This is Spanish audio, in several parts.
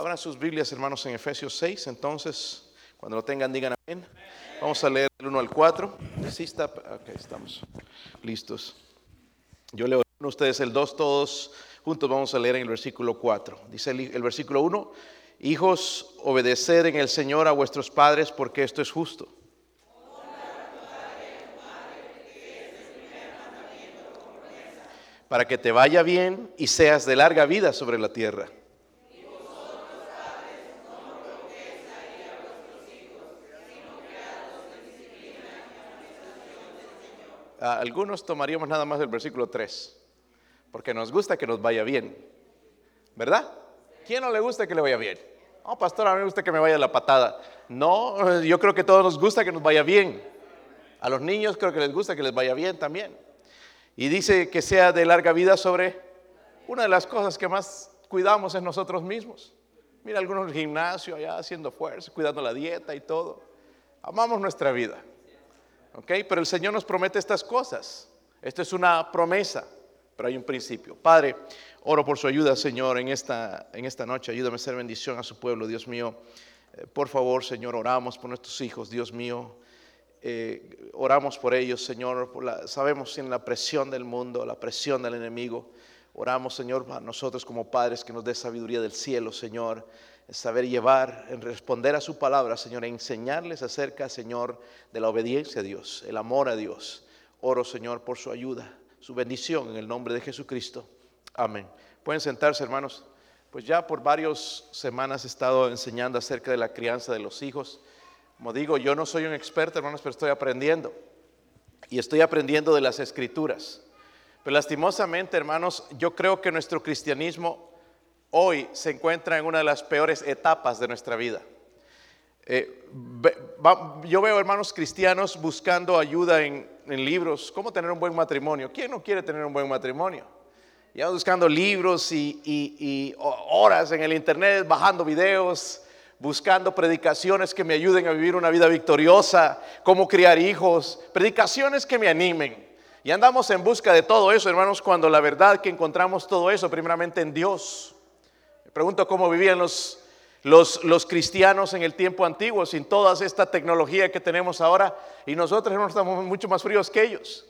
Abran sus Biblias, hermanos, en Efesios 6. Entonces, cuando lo tengan, digan amén. Vamos a leer el 1 al 4. Sí está. Ok, estamos listos. Yo leo a ustedes el 2, todos juntos vamos a leer en el versículo 4. Dice el, el versículo 1, hijos, obedeced en el Señor a vuestros padres porque esto es justo. Para que te vaya bien y seas de larga vida sobre la tierra. Algunos tomaríamos nada más el versículo 3, porque nos gusta que nos vaya bien, ¿verdad? ¿Quién no le gusta que le vaya bien? No, pastor, a mí me gusta que me vaya la patada. No, yo creo que a todos nos gusta que nos vaya bien. A los niños creo que les gusta que les vaya bien también. Y dice que sea de larga vida sobre una de las cosas que más cuidamos es nosotros mismos. Mira algunos en el gimnasio allá haciendo fuerza, cuidando la dieta y todo. Amamos nuestra vida. ¿Ok? Pero el Señor nos promete estas cosas. Esto es una promesa, pero hay un principio. Padre, oro por su ayuda, Señor, en esta, en esta noche. Ayúdame a ser bendición a su pueblo, Dios mío. Eh, por favor, Señor, oramos por nuestros hijos, Dios mío. Eh, oramos por ellos, Señor. sabemos en la presión del mundo, la presión del enemigo. Oramos, Señor, a nosotros como padres que nos dé sabiduría del cielo, Señor saber llevar, en responder a su palabra, Señor, enseñarles acerca, Señor, de la obediencia a Dios, el amor a Dios. Oro, Señor, por su ayuda, su bendición en el nombre de Jesucristo. Amén. Pueden sentarse, hermanos. Pues ya por varias semanas he estado enseñando acerca de la crianza de los hijos. Como digo, yo no soy un experto, hermanos, pero estoy aprendiendo. Y estoy aprendiendo de las escrituras. Pero lastimosamente, hermanos, yo creo que nuestro cristianismo hoy se encuentra en una de las peores etapas de nuestra vida. Eh, yo veo hermanos cristianos buscando ayuda en, libros, cómo tener un buen matrimonio. ¿Quién no quiere tener un buen matrimonio? Ya buscando libros y, horas en el internet, bajando videos, buscando predicaciones que me ayuden a vivir una vida victoriosa, cómo criar hijos, predicaciones que me animen. Y andamos en busca de todo eso, hermanos, cuando la verdad que encontramos todo eso primeramente en Dios pregunto cómo vivían los, los, cristianos en el tiempo antiguo sin toda esta tecnología que tenemos ahora y nosotros no estamos mucho más fríos que ellos.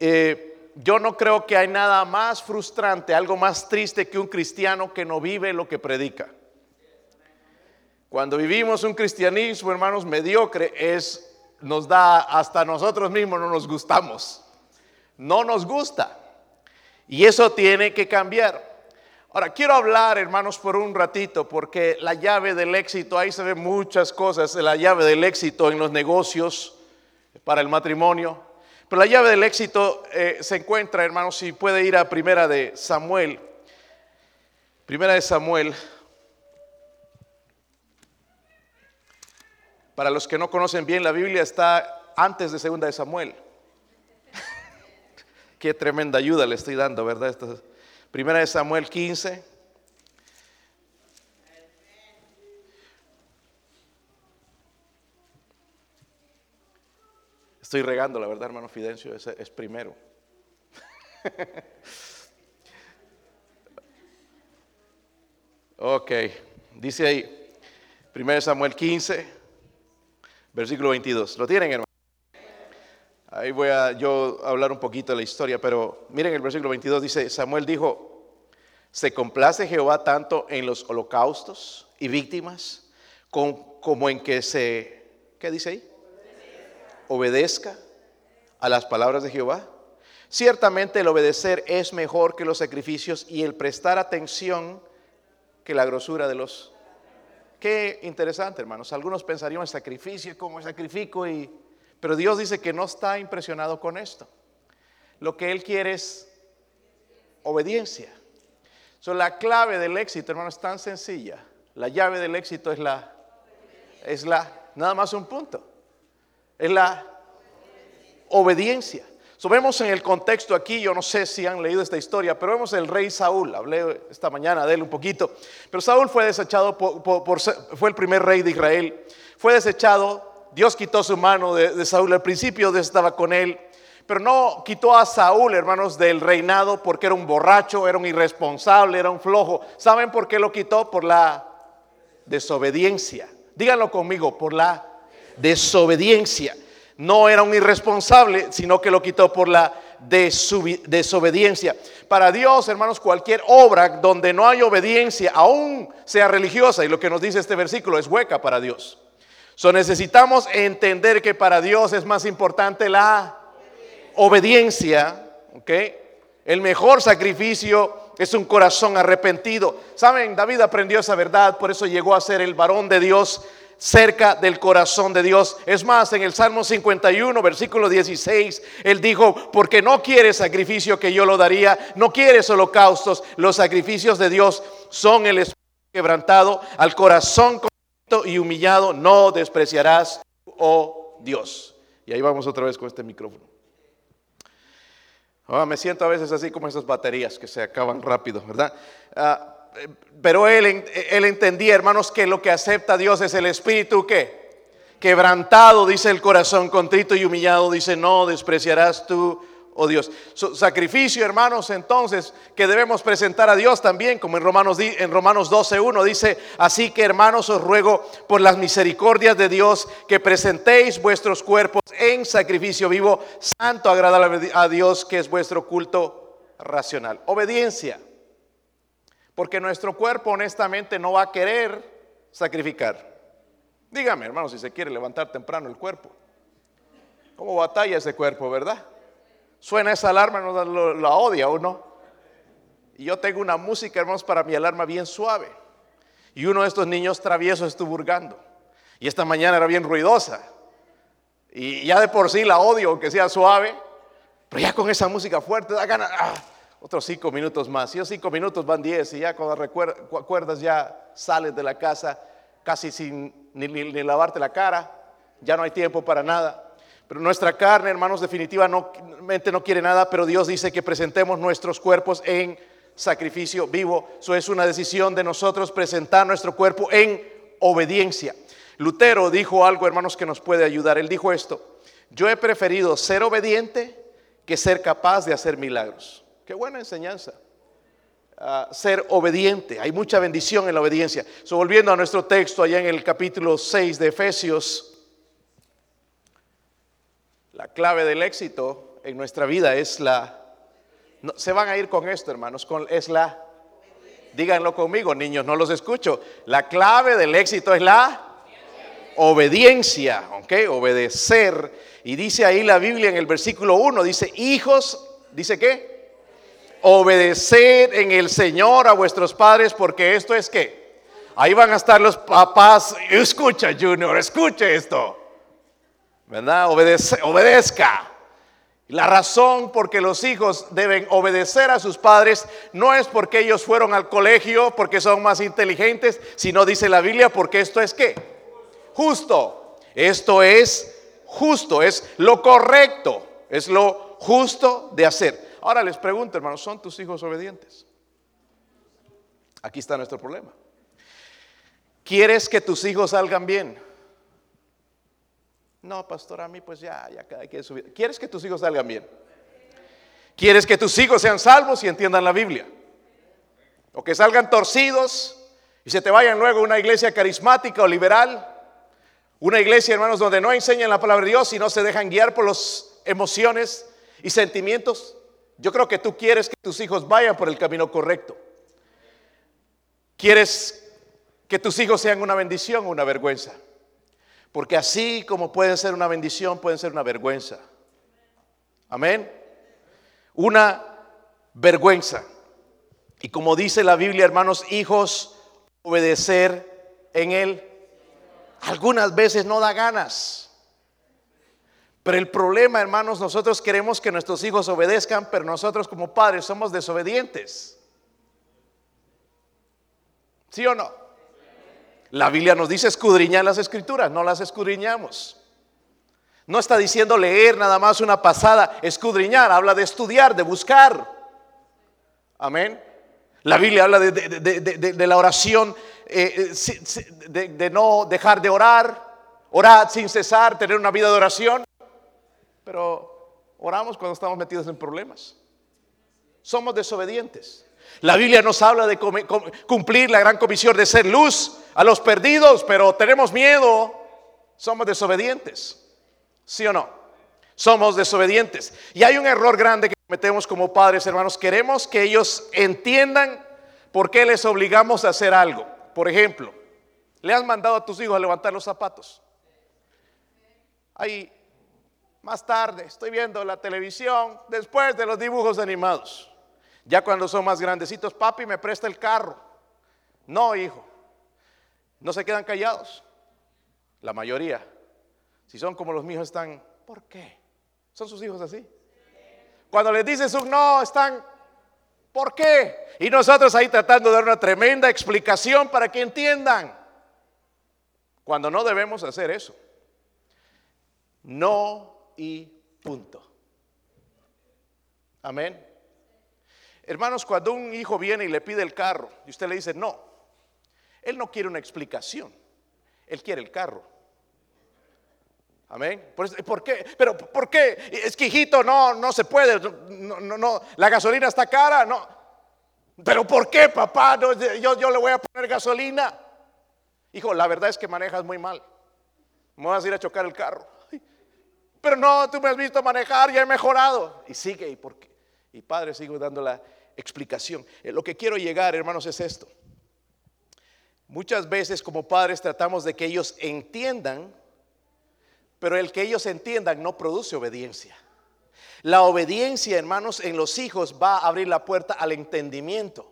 Eh, yo no creo que hay nada más frustrante, algo más triste que un cristiano que no vive lo que predica. Cuando vivimos un cristianismo, hermanos, mediocre, es, nos da, hasta nosotros mismos no nos gustamos. No nos gusta. Y eso tiene que cambiar. Ahora, quiero hablar, hermanos, por un ratito, porque la llave del éxito, ahí se ven muchas cosas, la llave del éxito en los negocios, para el matrimonio. Pero la llave del éxito eh, se encuentra, hermanos, si puede ir a primera de Samuel. Primera de Samuel. Para los que no conocen bien, la Biblia está antes de segunda de Samuel. Qué tremenda ayuda le estoy dando, ¿verdad? Esto Primera de Samuel 15. Estoy regando, la verdad, hermano Fidencio, es, primero. ok, dice ahí, Primera Samuel 15, versículo 22. ¿Lo tienen, hermano? Ahí voy a yo hablar un poquito de la historia, pero miren el versículo 22 dice, Samuel dijo, ¿se complace Jehová tanto en los holocaustos y víctimas como en que se, ¿qué dice ahí? Obedezca a las palabras de Jehová. Ciertamente el obedecer es mejor que los sacrificios y el prestar atención que la grosura de los... Qué interesante, hermanos. Algunos pensarían en sacrificio, como sacrifico y pero Dios dice que no está impresionado con esto. Lo que Él quiere es obediencia. So, la clave del éxito, hermano, es tan sencilla. La llave del éxito es la, es la, nada más un punto. Es la obediencia. So, vemos en el contexto aquí, yo no sé si han leído esta historia, pero vemos el rey Saúl, hablé esta mañana de él un poquito, pero Saúl fue desechado, por, fue el primer rey de Israel, fue desechado Dios quitó su mano de, Saúl. Al principio Dios estaba con él, pero no quitó a Saúl, hermanos, del reinado porque era un borracho, era un irresponsable, era un flojo. ¿Saben por qué lo quitó? Por la desobediencia. Díganlo conmigo, por la desobediencia. No era un irresponsable, sino que lo quitó por la desobediencia. Para Dios, hermanos, cualquier obra donde no hay obediencia, aún sea religiosa, y lo que nos dice este versículo es hueca para Dios. Necesitamos entender que para Dios es más importante la obediencia, ¿ok? El mejor sacrificio es un corazón arrepentido. Saben, David aprendió esa verdad, por eso llegó a ser el varón de Dios cerca del corazón de Dios. Es más, en el Salmo 51, versículo 16, él dijo, porque no quiere sacrificio que yo lo daría, no quieres holocaustos, los sacrificios de Dios son el espíritu quebrantado, al corazón y humillado no despreciarás, oh Dios. Y ahí vamos otra vez con este micrófono. Ah, me siento a veces así como esas baterías que se acaban rápido, ¿verdad? Ah, pero él, él entendía, hermanos, que lo que acepta Dios es el espíritu que quebrantado, dice el corazón contrito y humillado, dice, no despreciarás tú oh Dios. sacrificio, hermanos, entonces, que debemos presentar a Dios también, como en Romanos, en Romanos 12.1 dice, así que hermanos, os ruego por las misericordias de Dios que presentéis vuestros cuerpos en sacrificio vivo, santo, agradable a Dios, que es vuestro culto racional. Obediencia, porque nuestro cuerpo honestamente no va a querer sacrificar. Dígame, hermano, si se quiere levantar temprano el cuerpo. ¿Cómo batalla ese cuerpo, verdad? Suena esa alarma, no la odia uno. Y yo tengo una música, hermanos, para mi alarma bien suave. Y uno de estos niños traviesos estuvo hurgando. Y esta mañana era bien ruidosa. Y ya de por sí la odio, aunque sea suave. Pero ya con esa música fuerte da ganas. Ah, otros cinco minutos más. Y los cinco minutos van diez. Y ya cuando recuerdas ya sales de la casa casi sin ni lavarte la cara. Ya no hay tiempo para nada. Pero nuestra carne, hermanos, definitivamente no quiere nada, pero Dios dice que presentemos nuestros cuerpos en sacrificio vivo. Eso es una decisión de nosotros presentar nuestro cuerpo en obediencia. Lutero dijo algo, hermanos, que nos puede ayudar. Él dijo esto, yo he preferido ser obediente que ser capaz de hacer milagros. Qué buena enseñanza. Ah, ser obediente. Hay mucha bendición en la obediencia. volviendo a nuestro texto allá en el capítulo 6 de Efesios, la clave del éxito en nuestra vida es la... se van a ir con esto, hermanos, es la... Díganlo conmigo, niños, no los escucho. La clave del éxito es la obediencia, ¿ok? Obedecer. Y dice ahí la Biblia en el versículo 1, dice, hijos, dice qué? Obedecer en el Señor a vuestros padres porque esto es qué? Ahí van a estar los papás. Escucha, Junior, escuche esto. ¿Verdad? obedezca. La razón por que los hijos deben obedecer a sus padres no es porque ellos fueron al colegio, porque son más inteligentes, sino dice la Biblia, porque esto es qué? Justo. Esto es justo, es lo correcto, es lo justo de hacer. Ahora les pregunto, hermanos, ¿son tus hijos obedientes? Aquí está nuestro problema. ¿Quieres que tus hijos salgan bien? No, pastor, a mí pues ya, ya cada quien ¿Quieres que tus hijos salgan bien? ¿Quieres que tus hijos sean salvos y entiendan la Biblia? O que salgan torcidos y se te vayan luego a una iglesia carismática o liberal. Una iglesia, hermanos, donde no enseñan la palabra de Dios y no se dejan guiar por las emociones y sentimientos. Yo creo que tú quieres que tus hijos vayan por el camino correcto. Quieres que tus hijos sean una bendición o una vergüenza. Porque así como pueden ser una bendición, pueden ser una vergüenza. Amén. Una vergüenza. Y como dice la Biblia, hermanos, hijos, obedecer en Él. Algunas veces no da ganas. Pero el problema, hermanos, nosotros queremos que nuestros hijos obedezcan, pero nosotros como padres somos desobedientes. ¿Sí o no? La Biblia nos dice escudriñar las escrituras, no las escudriñamos. No está diciendo leer nada más una pasada, escudriñar, habla de estudiar, de buscar. Amén. La Biblia habla de, la oración, eh, eh, de, no dejar de orar, orar sin cesar, tener una vida de oración. Pero oramos cuando estamos metidos en problemas. Somos desobedientes. La Biblia nos habla de cumplir la gran comisión de ser luz a los perdidos, pero tenemos miedo, somos desobedientes. ¿Sí o no? Somos desobedientes. Y hay un error grande que cometemos como padres, hermanos. Queremos que ellos entiendan por qué les obligamos a hacer algo. Por ejemplo, le has mandado a tus hijos a levantar los zapatos. Ahí, más tarde, estoy viendo la televisión, después de los dibujos animados. Ya cuando son más grandecitos, papi, me presta el carro. No, hijo. No se quedan callados. La mayoría. Si son como los míos, están, ¿por qué? ¿Son sus hijos así? Cuando les dices un no, están, ¿por qué? Y nosotros ahí tratando de dar una tremenda explicación para que entiendan. Cuando no debemos hacer eso. No y punto. Amén. Hermanos, cuando un hijo viene y le pide el carro y usted le dice no, él no quiere una explicación, él quiere el carro. Amén. ¿Por, qué? Pero ¿por qué? Es que hijito, no, no se puede. No, no, no, la gasolina está cara. No. Pero ¿por qué, papá? yo, yo le voy a poner gasolina. Hijo, la verdad es que manejas muy mal. Me vas a ir a chocar el carro. Pero no, tú me has visto manejar, ya he mejorado. Y sigue, ¿y por qué? Y padre, sigo dando la explicación. Eh, lo que quiero llegar, hermanos, es esto. Muchas veces como padres tratamos de que ellos entiendan pero el que ellos entiendan no produce obediencia. La obediencia, hermanos, en los hijos va a abrir la puerta al entendimiento.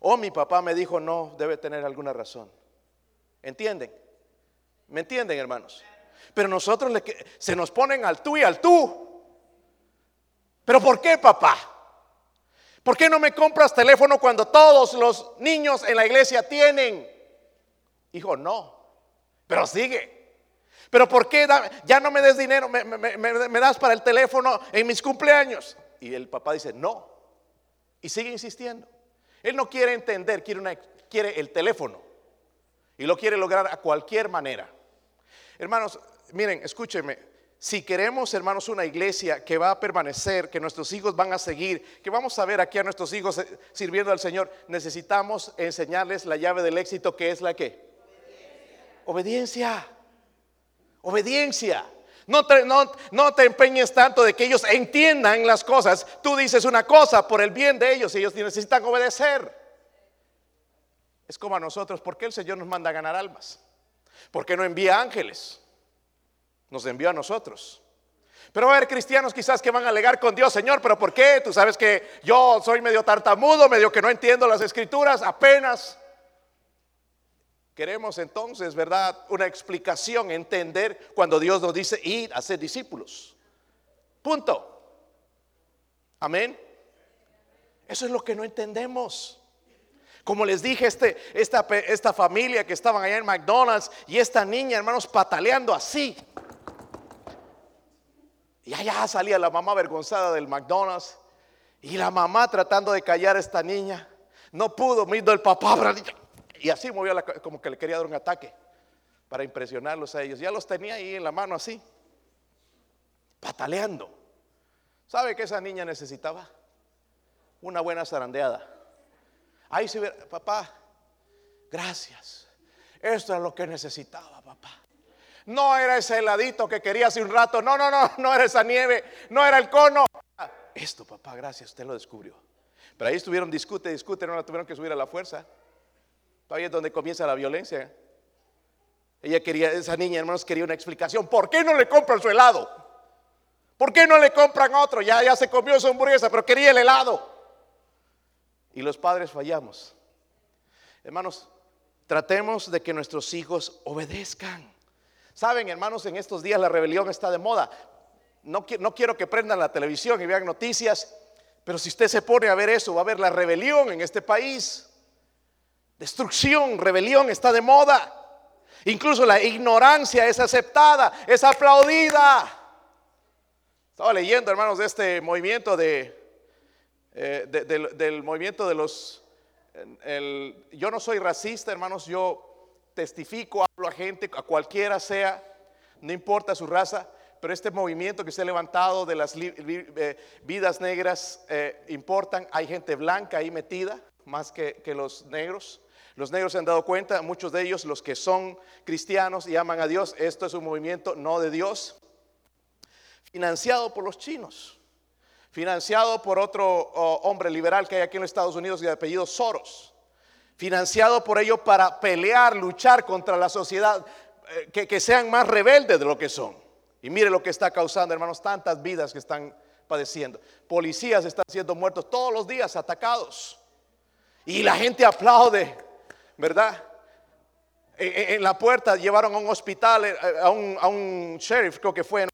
Oh, mi papá me dijo, no, debe tener alguna razón. ¿Entienden? ¿Me entienden, hermanos? Pero nosotros se nos ponen al tú y al tú. ¿Pero por qué, papá? ¿Por qué no me compras teléfono cuando todos los niños en la iglesia tienen? Hijo, no. Pero sigue. Pero ¿por qué ya no me des dinero? Me, das para el teléfono en mis cumpleaños. Y el papá dice, no. Y sigue insistiendo. Él no quiere entender, quiere, quiere el teléfono. Y lo quiere lograr a cualquier manera. Hermanos, miren, escúchenme. Si queremos, hermanos, una iglesia que va a permanecer, que nuestros hijos van a seguir, que vamos a ver aquí a nuestros hijos eh, sirviendo al Señor, necesitamos enseñarles la llave del éxito que es la que? Obediencia. Obediencia. Obediencia. No te, no, te, empeñes tanto de que ellos entiendan las cosas. Tú dices una cosa por el bien de ellos y ellos necesitan obedecer. Es como a nosotros. ¿Por qué el Señor nos manda a ganar almas? ¿Por qué no envía ángeles? Nos envió a nosotros. Pero va a haber cristianos quizás que van a alegar con Dios, Señor, pero ¿por qué? Tú sabes que yo soy medio tartamudo, medio que no entiendo las escrituras, apenas. Queremos entonces, ¿verdad? Una explicación, entender cuando Dios nos dice ir a ser discípulos. Punto. Amén. Eso es lo que no entendemos. Como les dije, este, esta, esta familia que estaban allá en McDonald's y esta niña, hermanos, pataleando así. Y allá salía la mamá avergonzada del McDonald's y la mamá tratando de callar a esta niña. No pudo, mirando el papá, y así movió como que le quería dar un ataque para impresionarlos a ellos. Ya los tenía ahí en la mano así, pataleando. ¿Sabe qué esa niña necesitaba? Una buena zarandeada. Ahí se ve, papá, gracias. Esto es lo que necesitaba, papá. No era ese heladito que quería hace un rato. No, no, no, no era esa nieve. No era el cono. Esto, papá, gracias, usted lo descubrió. Pero ahí estuvieron, discute, discute, no la tuvieron que subir a la fuerza. Ahí es donde comienza la violencia. Ella quería, esa niña, hermanos, quería una explicación. ¿Por qué no le compran su helado? ¿Por qué no le compran otro? Ya, ya se comió su hamburguesa, pero quería el helado. Y los padres fallamos. Hermanos, tratemos de que nuestros hijos obedezcan. Saben, hermanos, en estos días la rebelión está de moda. No, quiero que prendan la televisión y vean noticias, pero si usted se pone a ver eso, va a ver la rebelión en este país. Destrucción, rebelión está de moda. Incluso la ignorancia es aceptada, es aplaudida. Estaba leyendo, hermanos, de este movimiento de, eh, del, movimiento de los... yo no soy racista, hermanos, yo testifico, hablo a gente, a cualquiera sea, no importa su raza, pero este movimiento que se ha levantado de las eh, vidas negras eh, importan, hay gente blanca ahí metida, más que, los negros. Los negros se han dado cuenta, muchos de ellos, los que son cristianos y aman a Dios, esto es un movimiento no de Dios, financiado por los chinos, financiado por otro oh, hombre liberal que hay aquí en los Estados Unidos de apellido Soros, financiado por ellos para pelear, luchar contra la sociedad, eh, que, sean más rebeldes de lo que son. Y mire lo que está causando, hermanos, tantas vidas que están padeciendo. Policías están siendo muertos todos los días, atacados. Y la gente aplaude, ¿verdad? En, la puerta llevaron a un hospital, eh, a un, a un sheriff, creo que fue,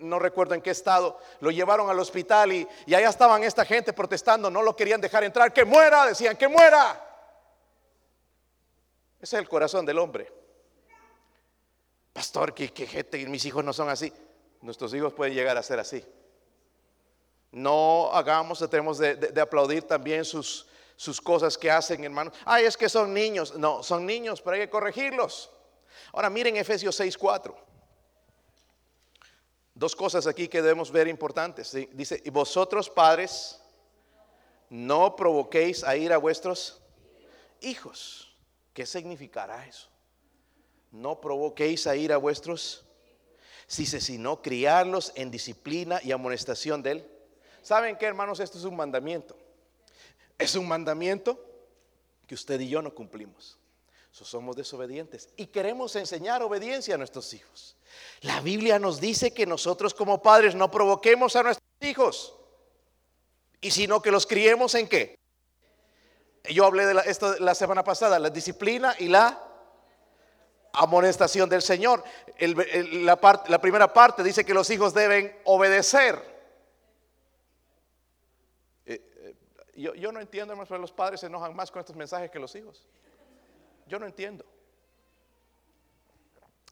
no recuerdo en qué estado, lo llevaron al hospital y, y allá estaban esta gente protestando, no lo querían dejar entrar, que muera, decían, que muera. Ese es el corazón del hombre. Pastor, que, que mis hijos no son así. Nuestros hijos pueden llegar a ser así. No hagamos, tenemos de, aplaudir también sus, sus cosas que hacen, hermanos. Ay, es que son niños. No, son niños, pero hay que corregirlos. Ahora miren Efesios 6:4. Dos cosas aquí que debemos ver importantes. Dice, y vosotros padres, no provoquéis a ir a vuestros hijos. ¿Qué significará eso? No provoquéis a ir a vuestros Dice, sino criarlos en disciplina y amonestación de él. ¿Saben qué, hermanos? Esto es un mandamiento. Es un mandamiento que usted y yo no cumplimos. somos desobedientes y queremos enseñar obediencia a nuestros hijos. La Biblia nos dice que nosotros como padres no provoquemos a nuestros hijos y sino que los criemos en qué. Yo hablé de esto la semana pasada, la disciplina y la amonestación del Señor. la, la primera parte dice que los hijos deben obedecer. Eh, eh, yo, yo, no entiendo, hermanos, pero los padres se enojan más con estos mensajes que los hijos. Yo no entiendo.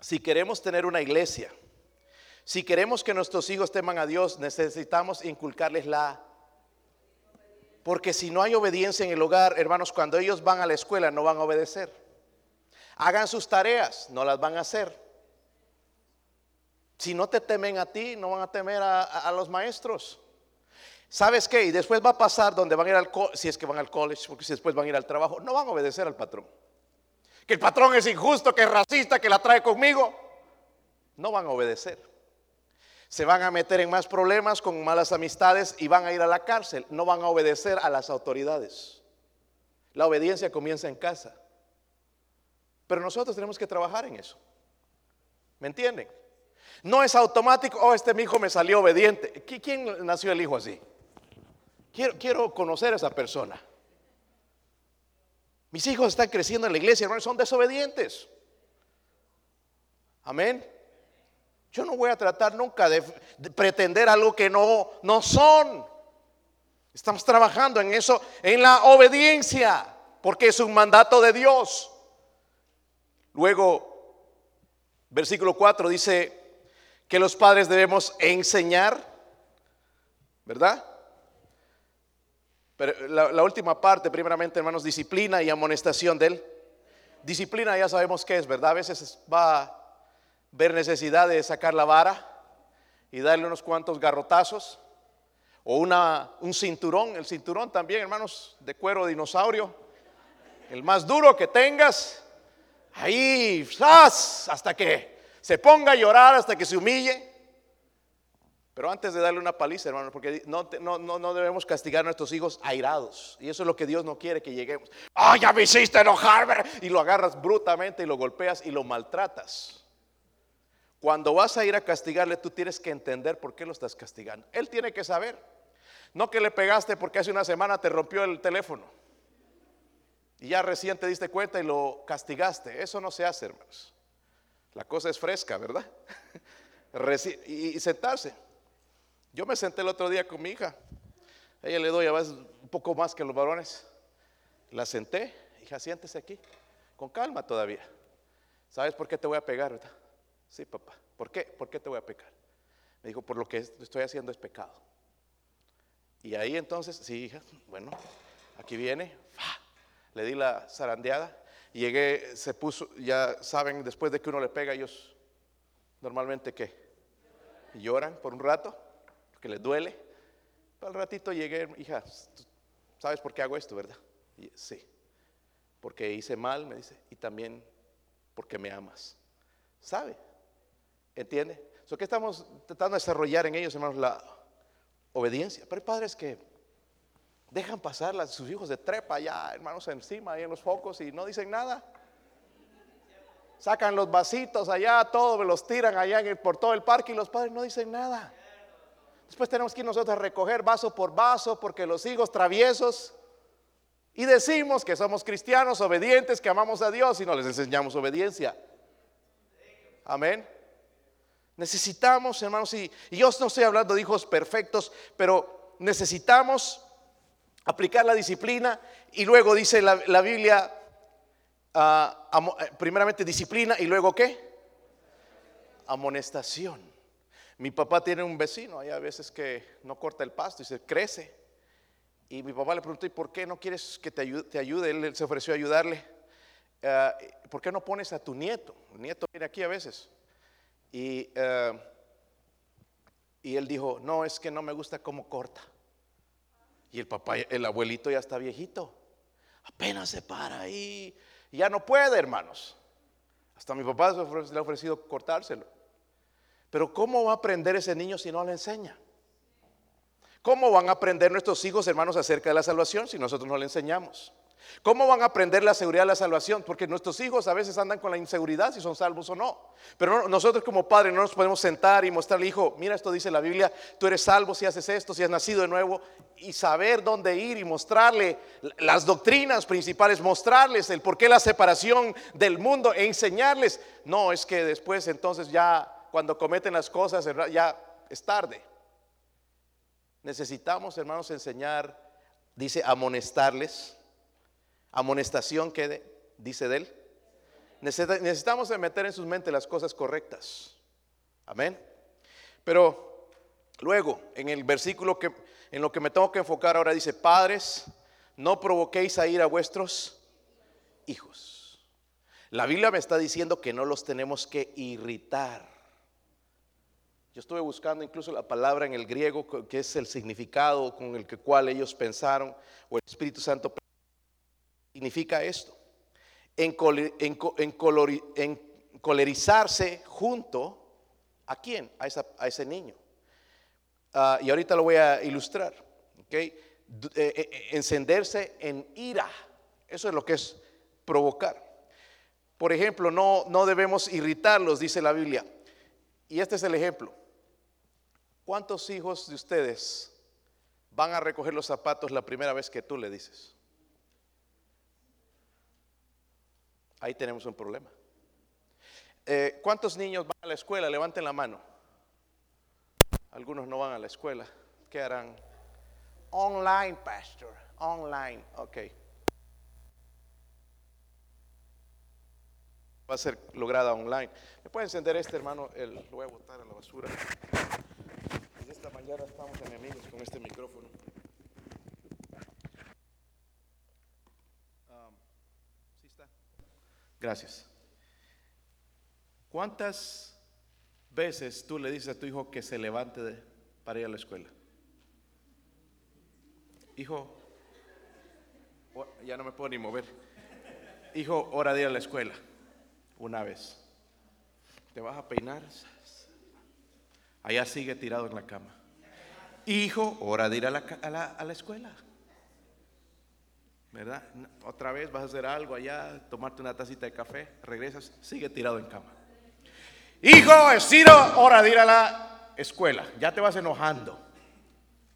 Si queremos tener una iglesia, si queremos que nuestros hijos teman a Dios, necesitamos inculcarles la... Porque si no hay obediencia en el hogar, hermanos, cuando ellos van a la escuela no van a obedecer. Hagan sus tareas, no las van a hacer. Si no te temen a ti, no van a temer a, los maestros. ¿Sabes qué? Y después va a pasar donde van a ir al si es que van al college, porque si después van a ir al trabajo, no van a obedecer al patrón. Que el patrón es injusto, que es racista, que la trae conmigo. No van a obedecer. Se van a meter en más problemas con malas amistades y van a ir a la cárcel. No van a obedecer a las autoridades. La obediencia comienza en casa. Pero nosotros tenemos que trabajar en eso. ¿Me entienden? No es automático, oh, este mi hijo me salió obediente. ¿Quién nació el hijo así? Quiero, conocer a esa persona. Mis hijos están creciendo en la iglesia, hermanos, son desobedientes. Amén. Yo no voy a tratar nunca de, de, pretender algo que no, no son. Estamos trabajando en eso, en la obediencia, porque es un mandato de Dios. Luego, versículo 4 dice que los padres debemos enseñar, ¿verdad? Pero la, última parte, primeramente, hermanos, disciplina y amonestación de él. Disciplina ya sabemos qué es, ¿verdad? A veces va ver necesidad de sacar la vara y darle unos cuantos garrotazos. O una, un cinturón, el cinturón también, hermanos, de cuero dinosaurio. El más duro que tengas, ahí, hasta que se ponga a llorar, hasta que se humille. Pero antes de darle una paliza, hermano, porque no, no, no, debemos castigar a nuestros hijos airados. Y eso es lo que Dios no quiere que lleguemos. ¡Ah, ya me hiciste enojar! Y lo agarras brutamente y lo golpeas y lo maltratas. Cuando vas a ir a castigarle, tú tienes que entender por qué lo estás castigando. Él tiene que saber. No que le pegaste porque hace una semana te rompió el teléfono y ya recién te diste cuenta y lo castigaste. Eso no se hace, hermanos. La cosa es fresca, ¿verdad? y sentarse. Yo me senté el otro día con mi hija. A ella le doy a veces un poco más que los varones. La senté, hija, siéntese aquí, con calma todavía. ¿Sabes por qué te voy a pegar? ¿verdad? Sí, papá. ¿Por qué? ¿Por qué te voy a pegar? Me dijo, por lo que estoy haciendo es pecado. Y ahí entonces, sí, hija, bueno, aquí viene, le di la zarandeada, llegué, se puso, ya saben, después de que uno le pega, ellos normalmente que lloran por un rato, porque les duele. Al ratito llegué, hija, ¿sabes por qué hago esto, verdad? sí. porque hice mal, me dice, y también porque me amas. ¿Sabe? ¿Entiende? So, ¿Qué estamos tratando de desarrollar en ellos, hermanos? La obediencia. Pero hay padres que dejan pasar a sus hijos de trepa allá, hermanos, encima, ahí en los focos y no dicen nada. Sacan los vasitos allá, todos los tiran allá por todo el parque y los padres no dicen nada. Después tenemos que ir nosotros a recoger vaso por vaso porque los hijos traviesos y decimos que somos cristianos obedientes, que amamos a Dios y no les enseñamos obediencia. Amén. Necesitamos, hermanos, y, yo no estoy hablando de hijos perfectos, pero necesitamos aplicar la disciplina y luego dice la, Biblia, ah, eh, primeramente disciplina y luego qué? Amonestación. Mi papá tiene un vecino, hay a veces que no corta el pasto y se crece. Y mi papá le preguntó, ¿y por qué no quieres que te ayude? Él se ofreció a ayudarle. Ah, ¿Por qué no pones a tu nieto? El nieto viene aquí a veces. Y, eh, y él dijo, no, es que no me gusta cómo corta. Y el papá, el abuelito ya está viejito. Apenas se para ahí. Ya no puede, hermanos. Hasta mi papá le ha ofrecido cortárselo. Pero ¿cómo va a aprender ese niño si no le enseña? ¿Cómo van a aprender nuestros hijos, hermanos, acerca de la salvación si nosotros no le enseñamos? ¿Cómo van a aprender la seguridad de la salvación? Porque nuestros hijos a veces andan con la inseguridad si son salvos o no. Pero nosotros como padres no nos podemos sentar y mostrarle, hijo, mira esto dice la Biblia, tú eres salvo si haces esto, si has nacido de nuevo, y saber dónde ir y mostrarle las doctrinas principales, mostrarles el por qué la separación del mundo e enseñarles. No, es que después entonces ya cuando cometen las cosas ya es tarde. Necesitamos, hermanos, enseñar, dice, amonestarles amonestación que dice de él. Necesitamos meter en sus mentes las cosas correctas. Amén. Pero luego, en el versículo que en lo que me tengo que enfocar ahora dice, "Padres, no provoquéis a ir a vuestros hijos." La Biblia me está diciendo que no los tenemos que irritar. Yo estuve buscando incluso la palabra en el griego que es el significado con el que cual ellos pensaron o el Espíritu Santo significa esto. Encolerizarse junto a quién? A, ese niño. Ah, y ahorita lo voy a ilustrar. Eh, eh, eh, encenderse en ira. Eso es lo que es provocar. Por ejemplo, no, no debemos irritarlos, dice la Biblia. Y este es el ejemplo. ¿Cuántos hijos de ustedes van a recoger los zapatos la primera vez que tú le dices? Ahí tenemos un problema. Eh, ¿Cuántos niños van a la escuela? Levanten la mano. Algunos no van a la escuela. ¿Qué harán? Online, pastor. Online. Ok. Va a ser lograda online. ¿Me puede encender este, hermano? El, lo voy a botar a la basura. Desde esta mañana estamos enemigos con este micrófono. Gracias. ¿Cuántas veces tú le dices a tu hijo que se levante para ir a la escuela? Hijo, ya no me puedo ni mover. Hijo, hora de ir a la escuela. Una vez. Te vas a peinar. Allá sigue tirado en la cama. Hijo, hora de ir a la, a la escuela. ¿Verdad? Otra vez vas a hacer algo allá, tomarte una tacita de café, regresas, sigue tirado en cama. Hijo, es hora de ir a la escuela. Ya te vas enojando,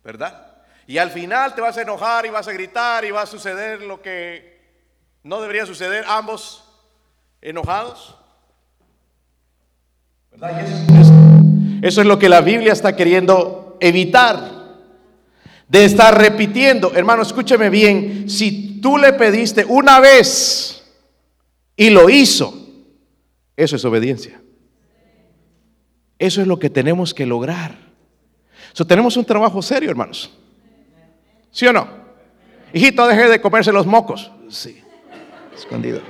¿verdad? Y al final te vas a enojar y vas a gritar y va a suceder lo que no debería suceder, ambos enojados. ¿Verdad? eso es lo que la Biblia está queriendo evitar de estar repitiendo. Hermano, escúcheme bien, si tú le pediste una vez y lo hizo, eso es obediencia. Eso es lo que tenemos que lograr. So, tenemos un trabajo serio, hermanos. ¿Sí o no? Hijito, deje de comerse los mocos. Sí, escondido.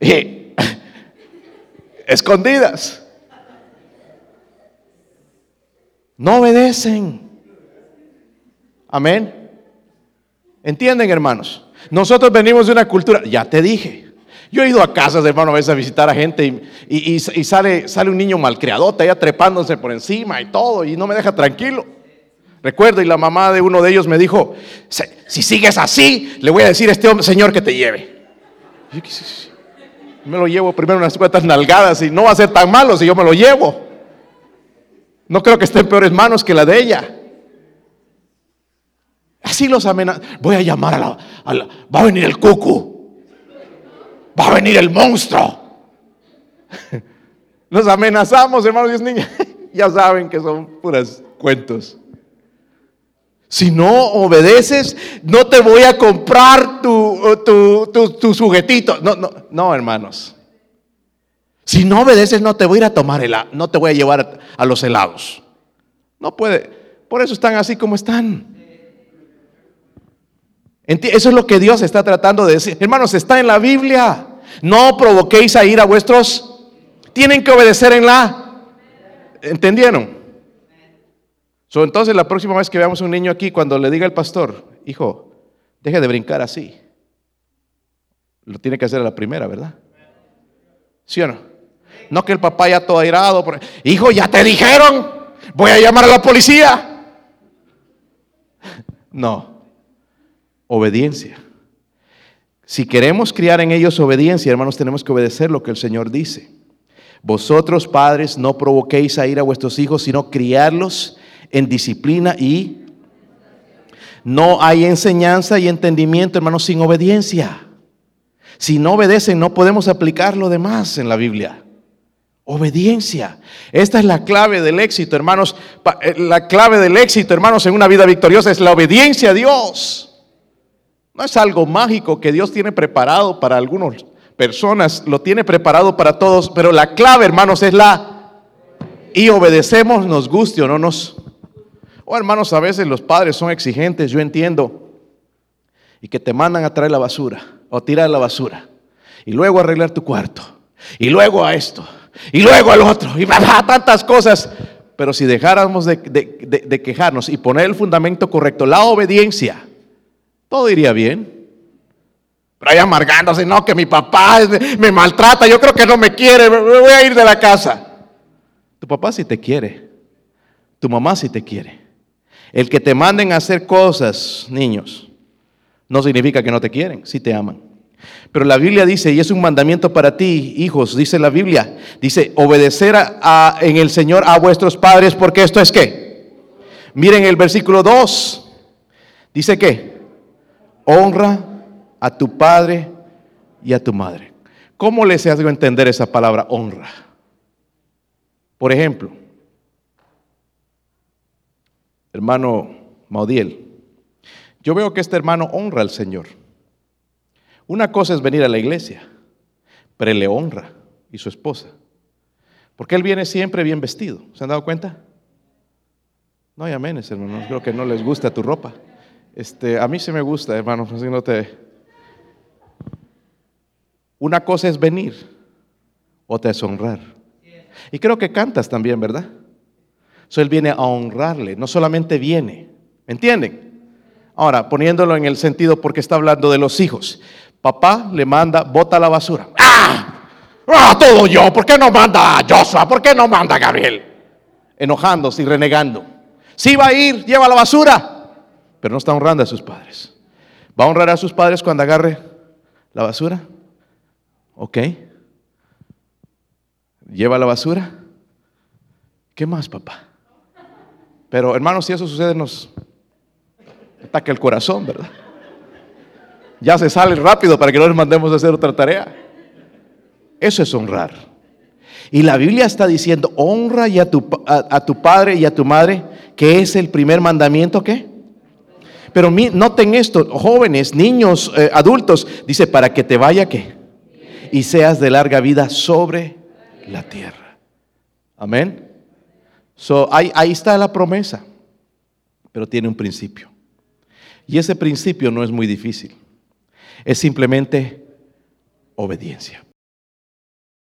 escondidas. No obedecen. Amén. ¿Entienden, hermanos? Nosotros venimos de una cultura, ya te dije. Yo he ido a casas, hermano, a veces a visitar a gente y, sale, sale un niño malcriadote allá trepándose por encima y todo y no me deja tranquilo. Recuerdo, y la mamá de uno de ellos me dijo, si sigues así, le voy a decir a este hombre, señor que te lleve. Me lo llevo primero unas cuantas nalgadas y no va a ser tan malo si yo me lo llevo. No creo que esté en peores manos que la de ella. Así los amenazan. Voy a llamar a la, Va a venir el cucu. Va a venir el monstruo. Los amenazamos, hermanos y niñas. ya saben que son puras cuentos. Si no obedeces, no te voy a comprar tu, tu, tu, sujetito. No, no, no, hermanos. Si no obedeces, no te voy a ir a tomar helado, no te voy a llevar a, los helados. No puede. Por eso están así como están. Eso es lo que Dios está tratando de decir. Hermanos, está en la Biblia. No provoquéis a ir a vuestros. Tienen que obedecer en la. ¿Entendieron? entonces la próxima vez que veamos un niño aquí, cuando le diga el pastor, hijo, deje de brincar así. Lo tiene que hacer a la primera, ¿verdad? ¿Sí o no? No que el papá ya todo airado. Hijo, ya te dijeron, voy a llamar a la policía. No, obediencia. Si queremos criar en ellos obediencia, hermanos, tenemos que obedecer lo que el Señor dice. Vosotros, padres, no provoquéis a ir a vuestros hijos, sino criarlos en disciplina y no hay enseñanza y entendimiento, hermanos, sin obediencia. Si no obedecen, no podemos aplicar lo demás en la Biblia. Obediencia. Esta es la clave del éxito, hermanos. Eh, la clave del éxito, hermanos, en una vida victoriosa es la obediencia a Dios. No es algo mágico que Dios tiene preparado para algunas personas, lo tiene preparado para todos, pero la clave, hermanos, es la y obedecemos, nos guste o no nos Oh, hermanos, a veces los padres son exigentes, yo entiendo. Y que te mandan a traer la basura o tirar la basura. Y luego arreglar tu cuarto. Y luego a esto. Y luego al otro. Y tantas cosas. Pero si dejáramos de, quejarnos y poner el fundamento correcto, la obediencia, todo iría bien. Pero ahí amargándose, no, que mi papá me maltrata, yo creo que no me quiere, me voy a ir de la casa. Tu papá sí te quiere, tu mamá sí te quiere. El que te manden a hacer cosas, niños, no significa que no te quieren, si te aman. Pero la Biblia dice, y es un mandamiento para ti, hijos, dice la Biblia, dice, obedecer a, en el Señor a vuestros padres, porque esto es qué. Miren el versículo 2, dice que, honra a tu padre y a tu madre. ¿Cómo les hago entender esa palabra honra? Por ejemplo, hermano Maudiel, yo veo que este hermano honra al Señor. Una cosa es venir a la iglesia, pero él le honra y su esposa. Porque él viene siempre bien vestido. ¿Se han dado cuenta? No hay amenes, hermanos. Creo que no les gusta tu ropa. Este, a mí sí me gusta, hermano. Así no te... Una cosa es venir, otra es honrar. Y creo que cantas también, ¿verdad? So, él viene a honrarle, no solamente viene, ¿me entienden? Ahora, poniéndolo en el sentido porque está hablando de los hijos. Papá le manda, bota la basura. ¡Ah! ¡Ah! Todo yo. ¿Por qué no manda a Joshua? ¿Por qué no manda a Gabriel? Enojándose y renegando. Si va a ir, lleva la basura. Pero no está honrando a sus padres. ¿Va a honrar a sus padres cuando agarre la basura? ¿Ok? ¿Lleva la basura? ¿Qué más, papá? Pero hermanos, si eso sucede, nos ataca el corazón, ¿verdad? Ya se sale rápido para que no les mandemos a hacer otra tarea. Eso es honrar. Y la Biblia está diciendo, honra a tu, a, tu padre y a tu madre, que es el primer mandamiento, ¿qué? Pero noten esto, jóvenes, niños, eh, adultos, dice, para que te vaya, ¿qué? Y seas de larga vida sobre la tierra. Amén. So, ahí está la promesa, pero tiene un principio. Y ese principio no es muy difícil. Es simplemente obediencia.